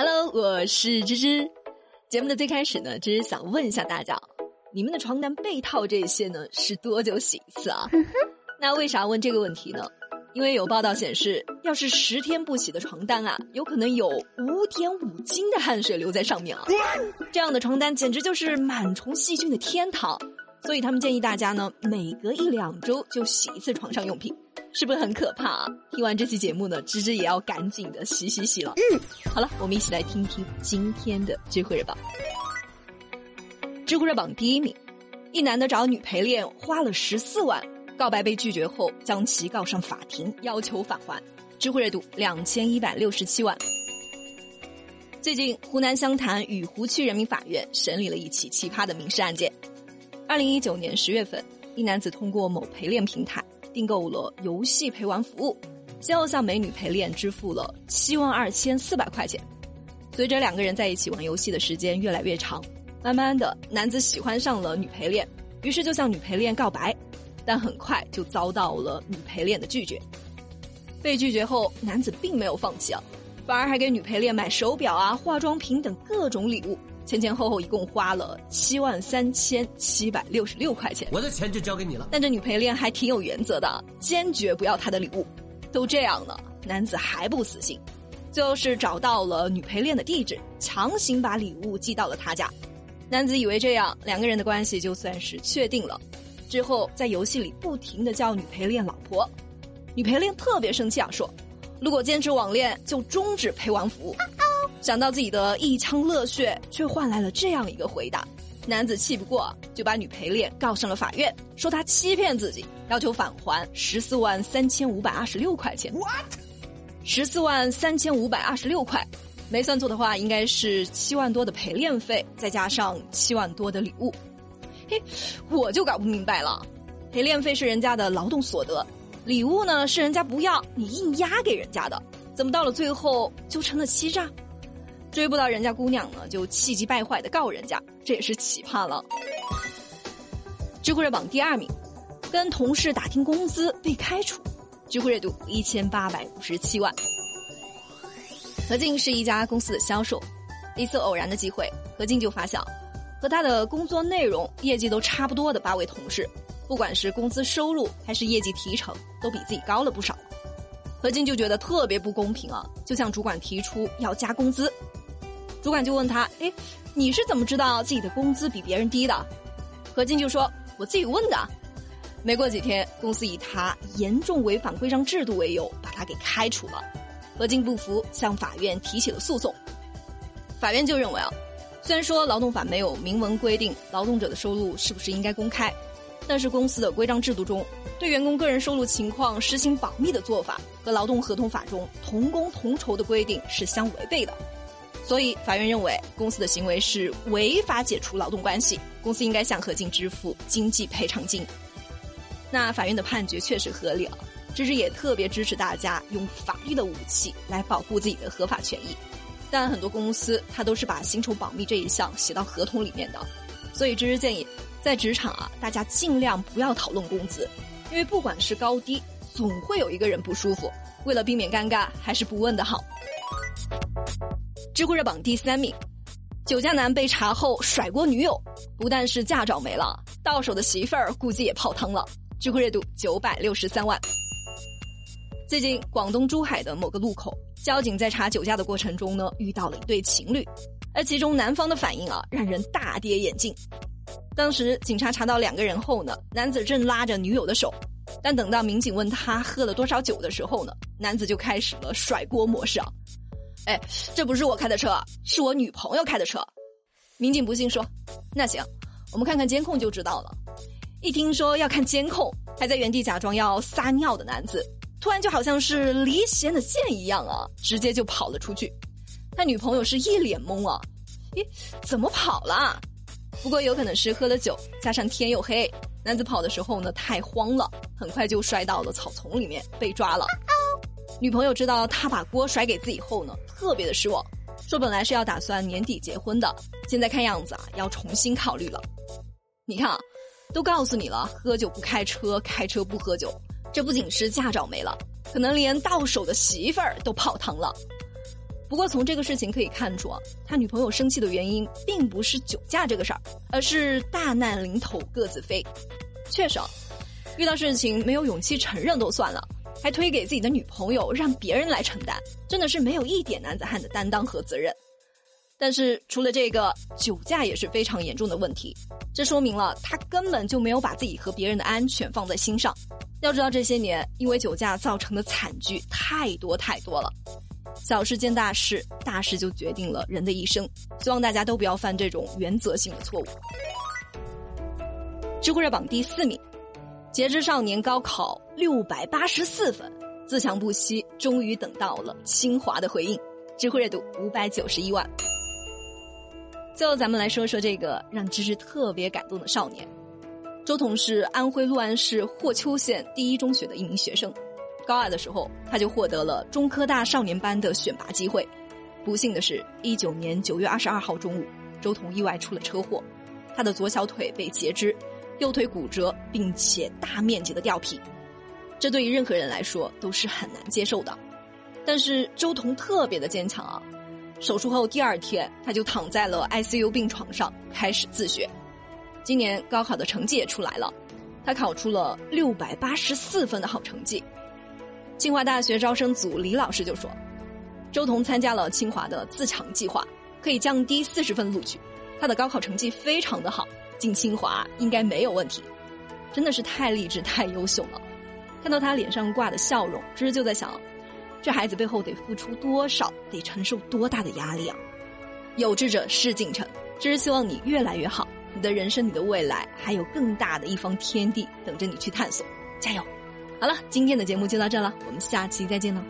Hello，我是芝芝。节目的最开始呢，芝芝想问一下大家，你们的床单、被套这些呢，是多久洗一次啊？那为啥问这个问题呢？因为有报道显示，要是十天不洗的床单啊，有可能有五点五斤的汗水留在上面啊。这样的床单简直就是螨虫细菌的天堂，所以他们建议大家呢，每隔一两周就洗一次床上用品。是不是很可怕啊？听完这期节目呢，芝芝也要赶紧的洗洗洗了。嗯，好了，我们一起来听听今天的知乎热榜。知乎热榜第一名，一男的找女陪练花了十四万，告白被拒绝后将其告上法庭，要求返还。知乎热度两千一百六十七万。最近，湖南湘潭雨湖区人民法院审理了一起奇葩的民事案件。二零一九年十月份，一男子通过某陪练平台。订购了游戏陪玩服务，先后向美女陪练支付了七万二千四百块钱。随着两个人在一起玩游戏的时间越来越长，慢慢的，男子喜欢上了女陪练，于是就向女陪练告白，但很快就遭到了女陪练的拒绝。被拒绝后，男子并没有放弃啊，反而还给女陪练买手表啊、化妆品等各种礼物。前前后后一共花了七万三千七百六十六块钱，我的钱就交给你了。但这女陪练还挺有原则的，坚决不要他的礼物。都这样了，男子还不死心，最后是找到了女陪练的地址，强行把礼物寄到了他家。男子以为这样两个人的关系就算是确定了，之后在游戏里不停的叫女陪练老婆，女陪练特别生气啊，说如果坚持网恋就终止陪玩服务。想到自己的一腔热血，却换来了这样一个回答，男子气不过，就把女陪练告上了法院，说他欺骗自己，要求返还十四万三千五百二十六块钱。What？十四万三千五百二十六块，没算错的话，应该是七万多的陪练费，再加上七万多的礼物。嘿，我就搞不明白了，陪练费是人家的劳动所得，礼物呢是人家不要你硬压给人家的，怎么到了最后就成了欺诈？追不到人家姑娘呢，就气急败坏的告人家，这也是奇葩了。知乎热榜第二名，跟同事打听工资被开除，知乎热度一千八百五十七万。何静是一家公司的销售，一次偶然的机会，何静就发现，和他的工作内容、业绩都差不多的八位同事，不管是工资收入还是业绩提成，都比自己高了不少。何静就觉得特别不公平啊，就向主管提出要加工资。主管就问他：“哎，你是怎么知道自己的工资比别人低的？”何静就说：“我自己问的。”没过几天，公司以他严重违反规章制度为由，把他给开除了。何静不服，向法院提起了诉讼。法院就认为啊，虽然说劳动法没有明文规定劳动者的收入是不是应该公开，但是公司的规章制度中对员工个人收入情况实行保密的做法，和劳动合同法中同工同酬的规定是相违背的。所以，法院认为公司的行为是违法解除劳动关系，公司应该向何静支付经济赔偿金。那法院的判决确实合理了，芝芝也特别支持大家用法律的武器来保护自己的合法权益。但很多公司它都是把薪酬保密这一项写到合同里面的，所以芝芝建议，在职场啊，大家尽量不要讨论工资，因为不管是高低，总会有一个人不舒服。为了避免尴尬，还是不问的好。知乎热榜第三名，酒驾男被查后甩锅女友，不但是驾照没了，到手的媳妇儿估计也泡汤了。知乎热度九百六十三万。最近，广东珠海的某个路口，交警在查酒驾的过程中呢，遇到了一对情侣，而其中男方的反应啊，让人大跌眼镜。当时警察查到两个人后呢，男子正拉着女友的手，但等到民警问他喝了多少酒的时候呢，男子就开始了甩锅模式啊。哎，这不是我开的车，是我女朋友开的车。民警不信说：“那行，我们看看监控就知道了。”一听说要看监控，还在原地假装要撒尿的男子，突然就好像是离弦的箭一样啊，直接就跑了出去。他女朋友是一脸懵啊，咦，怎么跑了？不过有可能是喝了酒，加上天又黑，男子跑的时候呢太慌了，很快就摔到了草丛里面，被抓了。女朋友知道他把锅甩给自己后呢，特别的失望，说本来是要打算年底结婚的，现在看样子啊要重新考虑了。你看啊，都告诉你了，喝酒不开车，开车不喝酒，这不仅是驾照没了，可能连到手的媳妇儿都泡汤了。不过从这个事情可以看出啊，他女朋友生气的原因并不是酒驾这个事儿，而是大难临头各自飞。确实啊，遇到事情没有勇气承认都算了，还推给自己的女朋友让别人来承担，真的是没有一点男子汉的担当和责任。但是除了这个，酒驾也是非常严重的问题，这说明了他根本就没有把自己和别人的安全放在心上。要知道这些年因为酒驾造成的惨剧太多太多了。小事见大事，大事就决定了人的一生。希望大家都不要犯这种原则性的错误。知乎热榜第四名，截肢少年高考六百八十四分，自强不息，终于等到了清华的回应。知乎热度五百九十一万。最后，咱们来说说这个让芝芝特别感动的少年。周彤是安徽六安市霍邱县第一中学的一名学生。高二的时候，他就获得了中科大少年班的选拔机会。不幸的是，一九年九月二十二号中午，周彤意外出了车祸，他的左小腿被截肢，右腿骨折，并且大面积的掉皮。这对于任何人来说都是很难接受的。但是周彤特别的坚强啊！手术后第二天，他就躺在了 ICU 病床上开始自学。今年高考的成绩也出来了，他考出了六百八十四分的好成绩。清华大学招生组李老师就说：“周彤参加了清华的自强计划，可以降低四十分录取。他的高考成绩非常的好，进清华应该没有问题。真的是太励志、太优秀了。看到他脸上挂的笑容，芝芝就在想，这孩子背后得付出多少，得承受多大的压力啊！有志者事竟成，芝芝希望你越来越好，你的人生、你的未来还有更大的一方天地等着你去探索，加油！”好了，今天的节目就到这了，我们下期再见了。